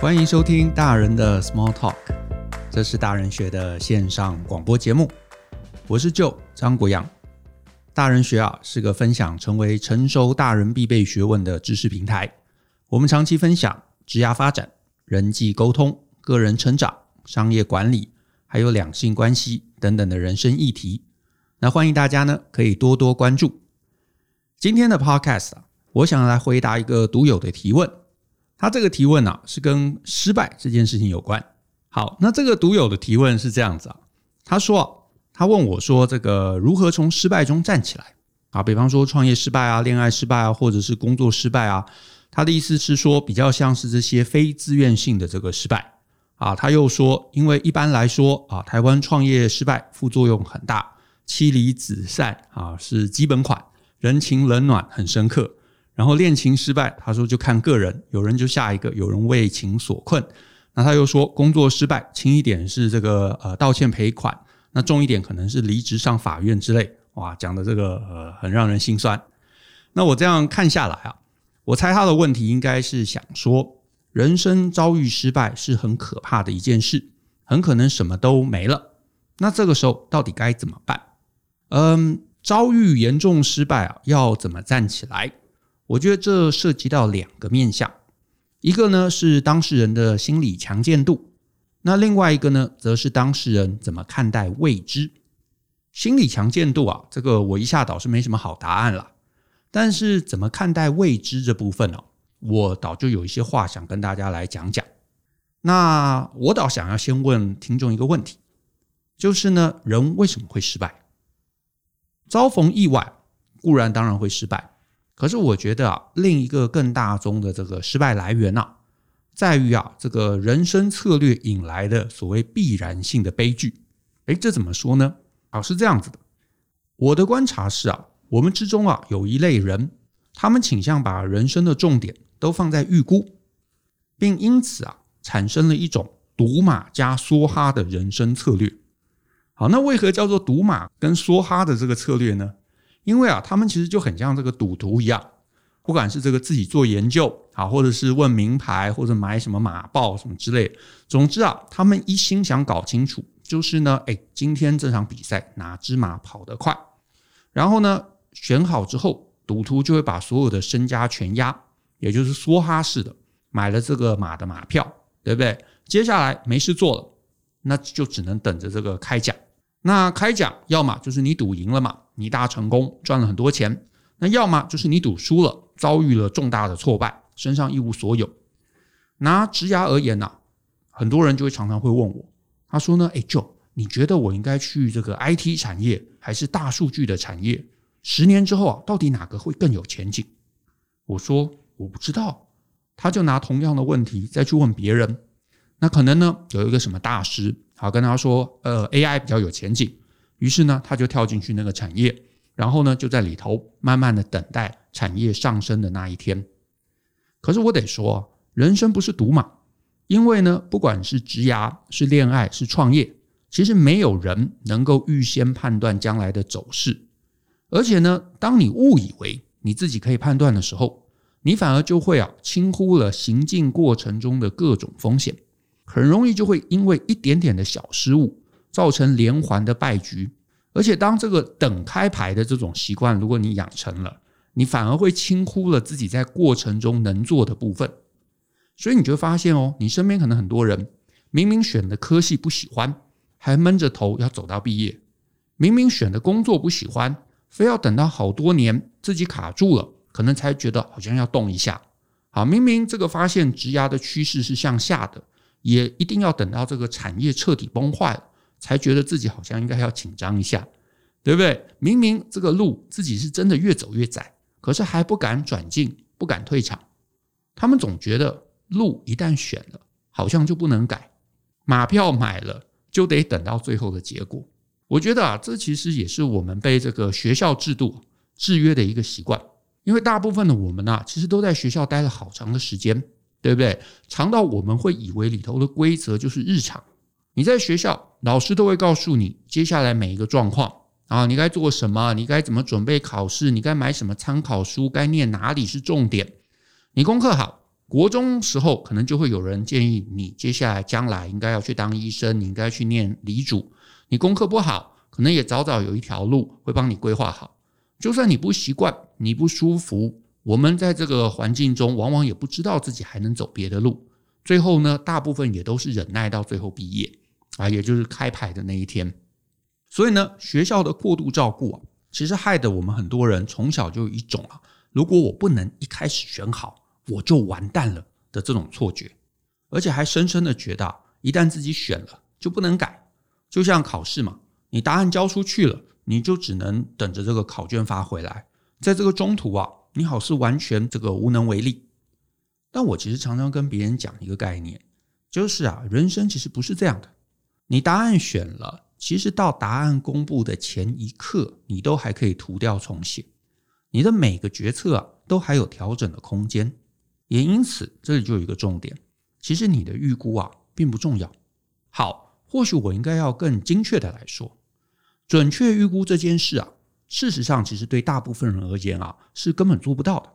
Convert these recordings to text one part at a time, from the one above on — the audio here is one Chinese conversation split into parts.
欢迎收听大人的 Small Talk，这是大人学的线上广播节目。我是 Joe 张国阳。大人学啊是个分享成为成熟大人必备学问的知识平台。我们长期分享职业发展、人际沟通、个人成长、商业管理，还有两性关系等等的人生议题。那欢迎大家呢可以多多关注。今天的 Podcast 啊，我想来回答一个独有的提问。他这个提问、啊，是跟失败这件事情有关。好，那这个独有的提问是这样子啊，他说，啊他问我说，这个如何从失败中站起来啊？比方说创业失败啊，恋爱失败啊，或者是工作失败啊。他的意思是说，比较像是这些非自愿性的这个失败啊。他又说，因为一般来说啊，台湾创业失败副作用很大，妻离子散啊是基本款，人情冷暖很深刻。然后恋情失败，他说就看个人，有人就下一个，有人为情所困。那他又说工作失败，轻一点是这个呃道歉赔款，那重一点可能是离职上法院之类。哇，讲的这个呃很让人心酸。那我这样看下来啊，我猜他的问题应该是想说，人生遭遇失败是很可怕的一件事，很可能什么都没了。那这个时候到底该怎么办？嗯，遭遇严重失败啊，要怎么站起来？我觉得这涉及到两个面向，一个呢是当事人的心理强健度，那另外一个呢，则是当事人怎么看待未知。心理强健度啊，这个我一下倒是没什么好答案了，但是怎么看待未知这部分呢？我倒就有一些话想跟大家来讲讲。那我倒想要先问听众一个问题，就是呢，人为什么会失败？遭逢意外，固然当然会失败。可是我觉得啊，另一个更大宗的这个失败来源啊，在于啊，这个人生策略引来的所谓必然性的悲剧。诶，这怎么说呢？啊，是这样子的。我的观察是啊，我们之中啊，有一类人，他们倾向把人生的重点都放在预估，并因此啊，产生了一种赌马加梭哈的人生策略。好，那为何叫做赌马跟梭哈的这个策略呢？因为啊，他们其实就很像这个赌徒一样，不管是这个自己做研究啊，或者是问名牌，或者买什么马报什么之类。总之啊，他们一心想搞清楚，就是呢，哎，今天这场比赛哪只马跑得快？然后呢，选好之后，赌徒就会把所有的身家全押，也就是梭哈式的买了这个马的马票，对不对？接下来没事做了，那就只能等着这个开奖。那开奖，要么就是你赌赢了嘛，你大成功赚了很多钱；那要么就是你赌输了，遭遇了重大的挫败，身上一无所有。拿职涯而言呐，很多人就会常常会问我，他说呢，哎，Joe，你觉得我应该去这个 IT 产业还是大数据的产业？十年之后啊，到底哪个会更有前景？我说我不知道。他就拿同样的问题再去问别人，那可能呢，有一个什么大师。好，跟他说，呃，AI 比较有前景，于是呢，他就跳进去那个产业，然后呢，就在里头慢慢的等待产业上升的那一天。可是我得说，人生不是赌马，因为呢，不管是职涯、是恋爱、是创业，其实没有人能够预先判断将来的走势。而且呢，当你误以为你自己可以判断的时候，你反而就会啊，轻忽了行进过程中的各种风险。很容易就会因为一点点的小失误，造成连环的败局。而且，当这个等开牌的这种习惯，如果你养成了，你反而会轻忽了自己在过程中能做的部分。所以，你就会发现哦，你身边可能很多人明明选的科系不喜欢，还闷着头要走到毕业；明明选的工作不喜欢，非要等到好多年自己卡住了，可能才觉得好像要动一下。好，明明这个发现职涯的趋势是向下的。也一定要等到这个产业彻底崩坏，才觉得自己好像应该要紧张一下，对不对？明明这个路自己是真的越走越窄，可是还不敢转进，不敢退场。他们总觉得路一旦选了，好像就不能改，马票买了就得等到最后的结果。我觉得啊，这其实也是我们被这个学校制度制约的一个习惯，因为大部分的我们啊，其实都在学校待了好长的时间。对不对？长到我们会以为里头的规则就是日常。你在学校，老师都会告诉你接下来每一个状况啊，你该做什么，你该怎么准备考试，你该买什么参考书，该念哪里是重点。你功课好，国中时候可能就会有人建议你，接下来将来应该要去当医生，你应该去念理主。你功课不好，可能也早早有一条路会帮你规划好。就算你不习惯，你不舒服，我们在这个环境中，往往也不知道自己还能走别的路。最后呢，大部分也都是忍耐到最后毕业啊，也就是开牌的那一天。所以呢，学校的过度照顾啊，其实害得我们很多人从小就有一种啊，如果我不能一开始选好，我就完蛋了的这种错觉，而且还深深的觉得，一旦自己选了就不能改。就像考试嘛，你答案交出去了，你就只能等着这个考卷发回来，在这个中途啊，你好似完全这个无能为力。但我其实常常跟别人讲一个概念，就是啊，人生其实不是这样的，你答案选了。其实到答案公布的前一刻，你都还可以涂掉重写，你的每个决策啊，都还有调整的空间。也因此，这里就有一个重点，其实你的预估啊，并不重要。好，或许我应该要更精确的来说，准确预估这件事啊，事实上其实对大部分人而言啊，是根本做不到的。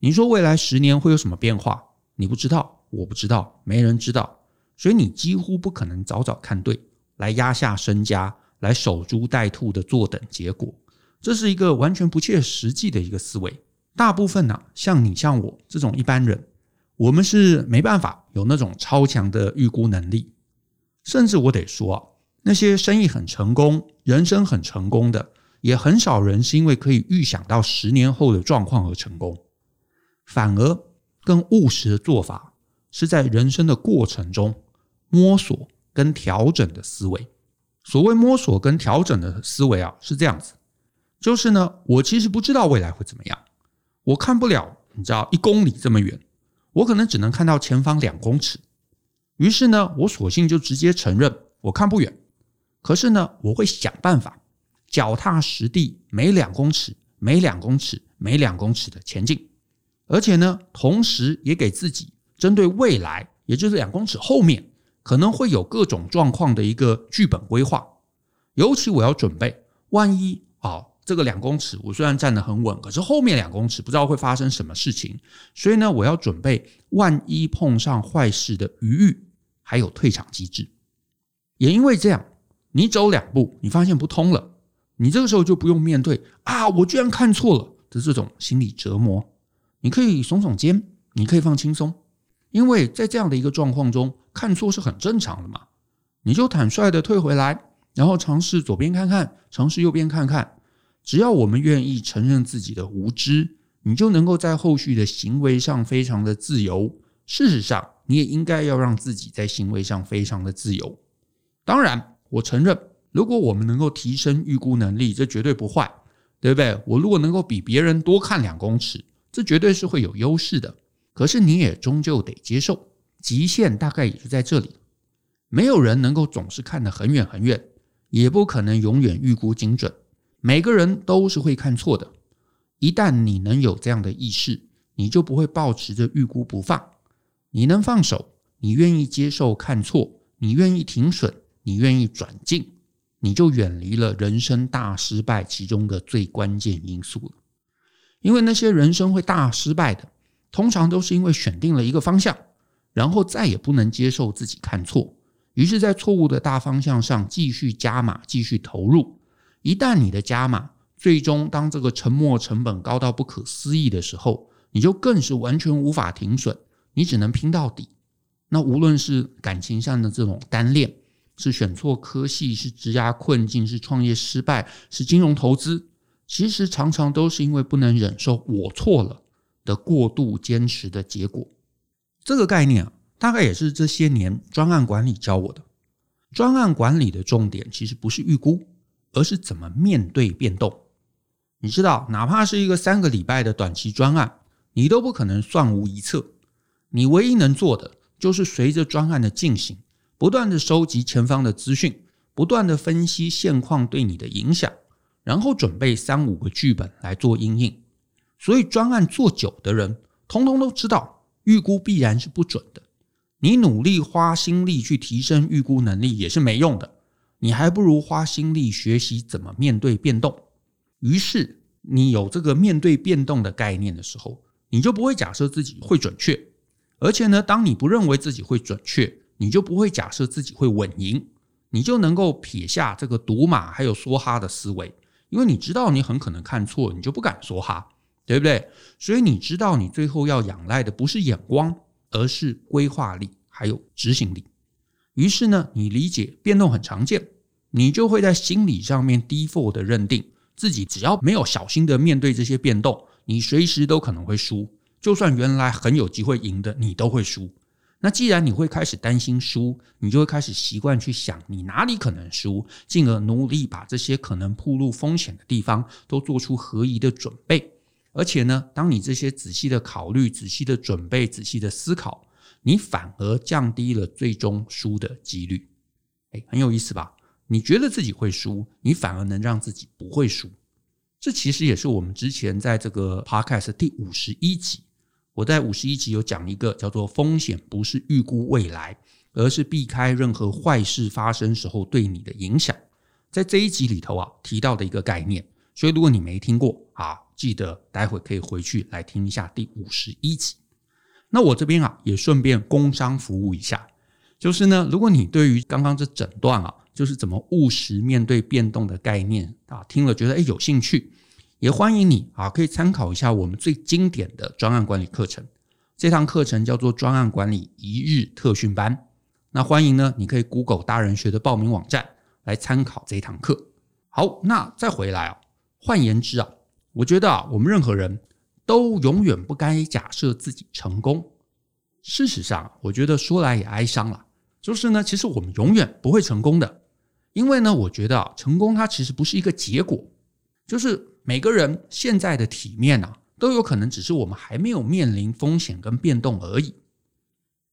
你说未来十年会有什么变化？你不知道，我不知道，没人知道，所以你几乎不可能早早看对。来压下身家，来守株待兔的坐等结果，这是一个完全不切实际的一个思维。大部分呢、像你像我这种一般人，我们是没办法有那种超强的预估能力。甚至我得说，那些生意很成功、人生很成功的，也很少人是因为可以预想到十年后的状况而成功。反而更务实的做法，是在人生的过程中摸索。跟调整的思维，所谓摸索跟调整的思维啊，是这样子，就是呢，我其实不知道未来会怎么样，我看不了，你知道一公里这么远，我可能只能看到前方两公尺，于是呢，我索性就直接承认我看不远，可是呢，我会想办法脚踏实地，每两公尺、每两公尺、每两公尺的前进，而且呢，同时也给自己针对未来，也就是两公尺后面。可能会有各种状况的一个剧本规划，尤其我要准备，万一啊，这个两公尺我虽然站得很稳，可是后面两公尺不知道会发生什么事情，所以呢，我要准备万一碰上坏事的余裕，还有退场机制。也因为这样，你走两步，你发现不通了，你这个时候就不用面对啊，我居然看错了的这种心理折磨，你可以耸耸肩，你可以放轻松。因为在这样的一个状况中，看错是很正常的嘛，你就坦率的退回来，然后尝试左边看看，尝试右边看看。只要我们愿意承认自己的无知，你就能够在后续的行为上非常的自由。事实上，你也应该要让自己在行为上非常的自由。当然，我承认，如果我们能够提升预估能力，这绝对不坏，对不对？我如果能够比别人多看两公尺，这绝对是会有优势的。可是你也终究得接受，极限大概也就在这里。没有人能够总是看得很远很远，也不可能永远预估精准。每个人都是会看错的。一旦你能有这样的意识，你就不会抱持着预估不放。你能放手，你愿意接受看错，你愿意停损，你愿意转进，你就远离了人生大失败其中的最关键因素了。因为那些人生会大失败的。通常都是因为选定了一个方向，然后再也不能接受自己看错，于是，在错误的大方向上继续加码、继续投入。一旦你的加码最终当这个沉没成本高到不可思议的时候，你就更是完全无法停损，你只能拼到底。那无论是感情上的这种单恋，是选错科系，是职涯困境，是创业失败，是金融投资，其实常常都是因为不能忍受我错了。的过度坚持的结果，这个概念啊，大概也是这些年专案管理教我的。专案管理的重点其实不是预估，而是怎么面对变动。你知道，哪怕是一个三个礼拜的短期专案，你都不可能算无一策。你唯一能做的，就是随着专案的进行，不断的收集前方的资讯，不断的分析现况对你的影响，然后准备三五个剧本来做应应。所以专案做久的人，通通都知道预估必然是不准的。你努力花心力去提升预估能力也是没用的，你还不如花心力学习怎么面对变动。于是你有这个面对变动的概念的时候，你就不会假设自己会准确，而且呢，当你不认为自己会准确，你就不会假设自己会稳赢，你就能够撇下这个赌马还有梭哈的思维，因为你知道你很可能看错，你就不敢梭哈，对不对？所以你知道你最后要仰赖的不是眼光，而是规划力还有执行力。于是呢，你理解变动很常见，你就会在心理上面 default 的认定自己只要没有小心的面对这些变动，你随时都可能会输。就算原来很有机会赢的，你都会输。那既然你会开始担心输，你就会开始习惯去想你哪里可能输，进而努力把这些可能暴露风险的地方都做出合宜的准备。而且呢，当你这些仔细的考虑、仔细的准备、仔细的思考。你反而降低了最终输的几率，哎，很有意思吧？你觉得自己会输，你反而能让自己不会输。这其实也是我们之前在这个 podcast 第五十一集，我在五十一集有讲一个叫做“风险不是预估未来，而是避开任何坏事发生时候对你的影响”。在这一集里头啊，提到的一个概念。所以如果你没听过啊，记得待会可以回去来听一下第五十一集。那我这边啊，也顺便工商服务一下，就是呢，如果你对于刚刚这整段啊，就是怎么务实面对变动的概念啊，听了觉得诶有兴趣，也欢迎你啊，可以参考一下我们最经典的专案管理课程。这堂课程叫做专案管理一日特训班。那欢迎呢，你可以 Google 大人学的报名网站来参考这一堂课。好，那再回来啊，换言之啊，我觉得啊，我们任何人。都永远不该假设自己成功。事实上，我觉得说来也哀伤了，就是呢，其实我们永远不会成功的，因为呢，我觉得啊，成功它其实不是一个结果，就是每个人现在的体面啊，都有可能只是我们还没有面临风险跟变动而已。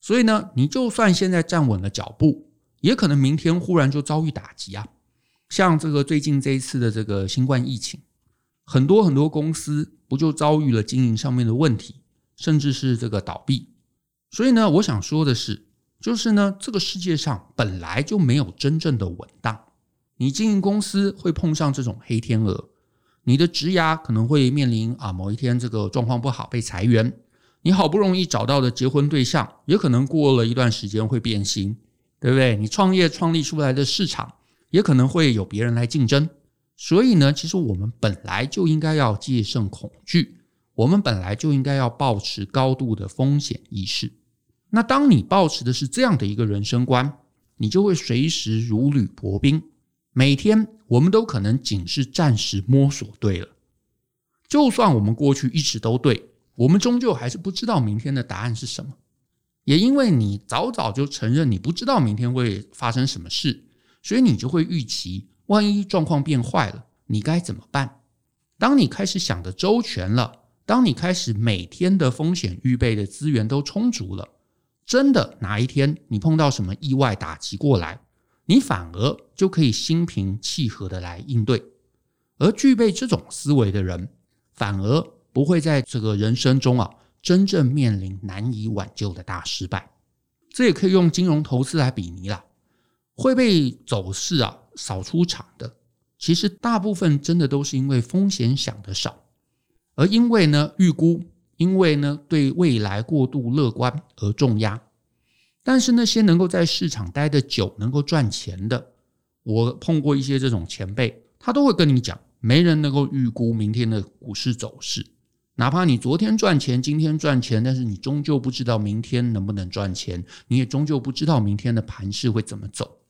所以呢，你就算现在站稳了脚步，也可能明天忽然就遭遇打击啊，像这个最近这一次的这个新冠疫情。很多很多公司不就遭遇了经营上面的问题，甚至是这个倒闭。所以呢，我想说的是，就是呢，这个世界上本来就没有真正的稳当。你经营公司会碰上这种黑天鹅，你的职涯可能会面临啊某一天这个状况不好被裁员，你好不容易找到的结婚对象也可能过了一段时间会变心，对不对？你创业创立出来的市场也可能会有别人来竞争。所以呢，其实我们本来就应该要戒慎恐惧，我们本来就应该要保持高度的风险意识。那当你保持的是这样的一个人生观，你就会随时如履薄冰。每天我们都可能仅是暂时摸索对了，就算我们过去一直都对，我们终究还是不知道明天的答案是什么。也因为你早早就承认你不知道明天会发生什么事，所以你就会预期。万一状况变坏了，你该怎么办？当你开始想的周全了，当你开始每天的风险预备的资源都充足了，真的哪一天你碰到什么意外打击过来，你反而就可以心平气和的来应对。而具备这种思维的人，反而不会在这个人生中啊，真正面临难以挽救的大失败。这也可以用金融投资来比拟啦，会被走势啊。扫出场的，其实大部分真的都是因为风险想得少，而因为呢预估，因为呢对未来过度乐观而重压。但是那些能够在市场待得久、能够赚钱的，我碰过一些这种前辈，他都会跟你讲，没人能够预估明天的股市走势，哪怕你昨天赚钱、今天赚钱，但是你终究不知道明天能不能赚钱，你也终究不知道明天的盘势会怎么走。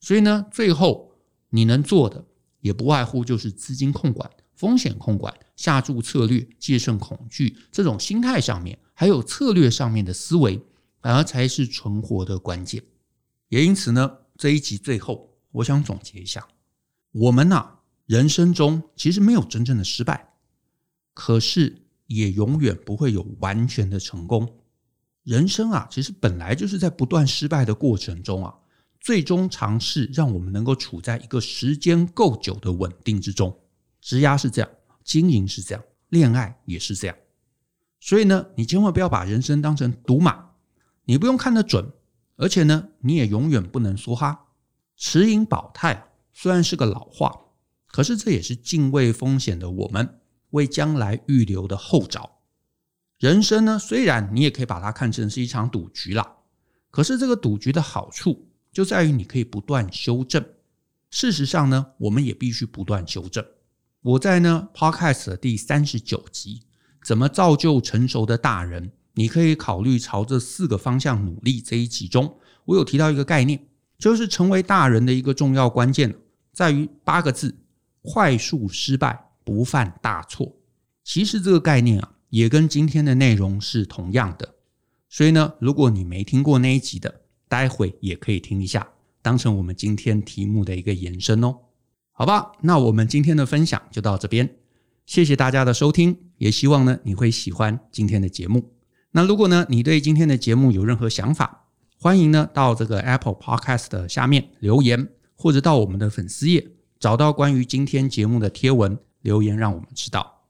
所以呢，最后你能做的也不外乎就是资金控管、风险控管、下注策略、戒慎恐惧这种心态上面，还有策略上面的思维，反而才是存活的关键。也因此呢，这一集最后我想总结一下：我们呐，人生中其实没有真正的失败，可是也永远不会有完全的成功。人生啊，其实本来就是在不断失败的过程中啊。最终尝试让我们能够处在一个时间够久的稳定之中，职涯是这样，经营是这样，恋爱也是这样。所以呢，你千万不要把人生当成赌马，你不用看得准，而且呢，你也永远不能梭哈。持盈保泰虽然是个老话，可是这也是敬畏风险的我们为将来预留的后招。人生呢，虽然你也可以把它看成是一场赌局啦，可是这个赌局的好处就在于你可以不断修正。事实上呢，我们也必须不断修正。我在呢 Podcast 的第三十九集，怎么造就成熟的大人？你可以考虑朝这四个方向努力。这一集中，我有提到一个概念，就是成为大人的一个重要关键，在于八个字：快速失败，不犯大错。其实这个概念啊。也跟今天的内容是同样的，所以呢，如果你没听过那一集的，待会也可以听一下，当成我们今天题目的一个延伸哦。好吧，那我们今天的分享就到这边，谢谢大家的收听，也希望呢你会喜欢今天的节目。那如果呢你对今天的节目有任何想法，欢迎呢到这个 Apple Podcast 的下面留言，或者到我们的粉丝页找到关于今天节目的贴文留言，让我们知道。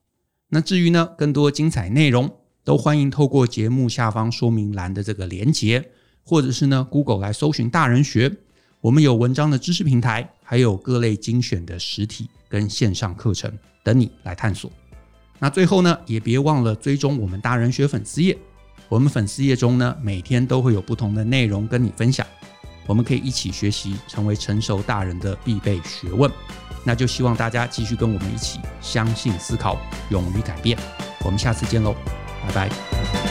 那至于呢，更多精彩内容都欢迎透过节目下方说明栏的这个连结，或者是呢 Google 来搜寻大人学。我们有文章的知识平台，还有各类精选的实体跟线上课程等你来探索。那最后呢，也别忘了追踪我们大人学粉丝页。我们粉丝页中呢，每天都会有不同的内容跟你分享，我们可以一起学习，成为成熟大人的必备学问。那就希望大家继续跟我们一起相信、思考、勇于改变。我们下次见喽，拜拜。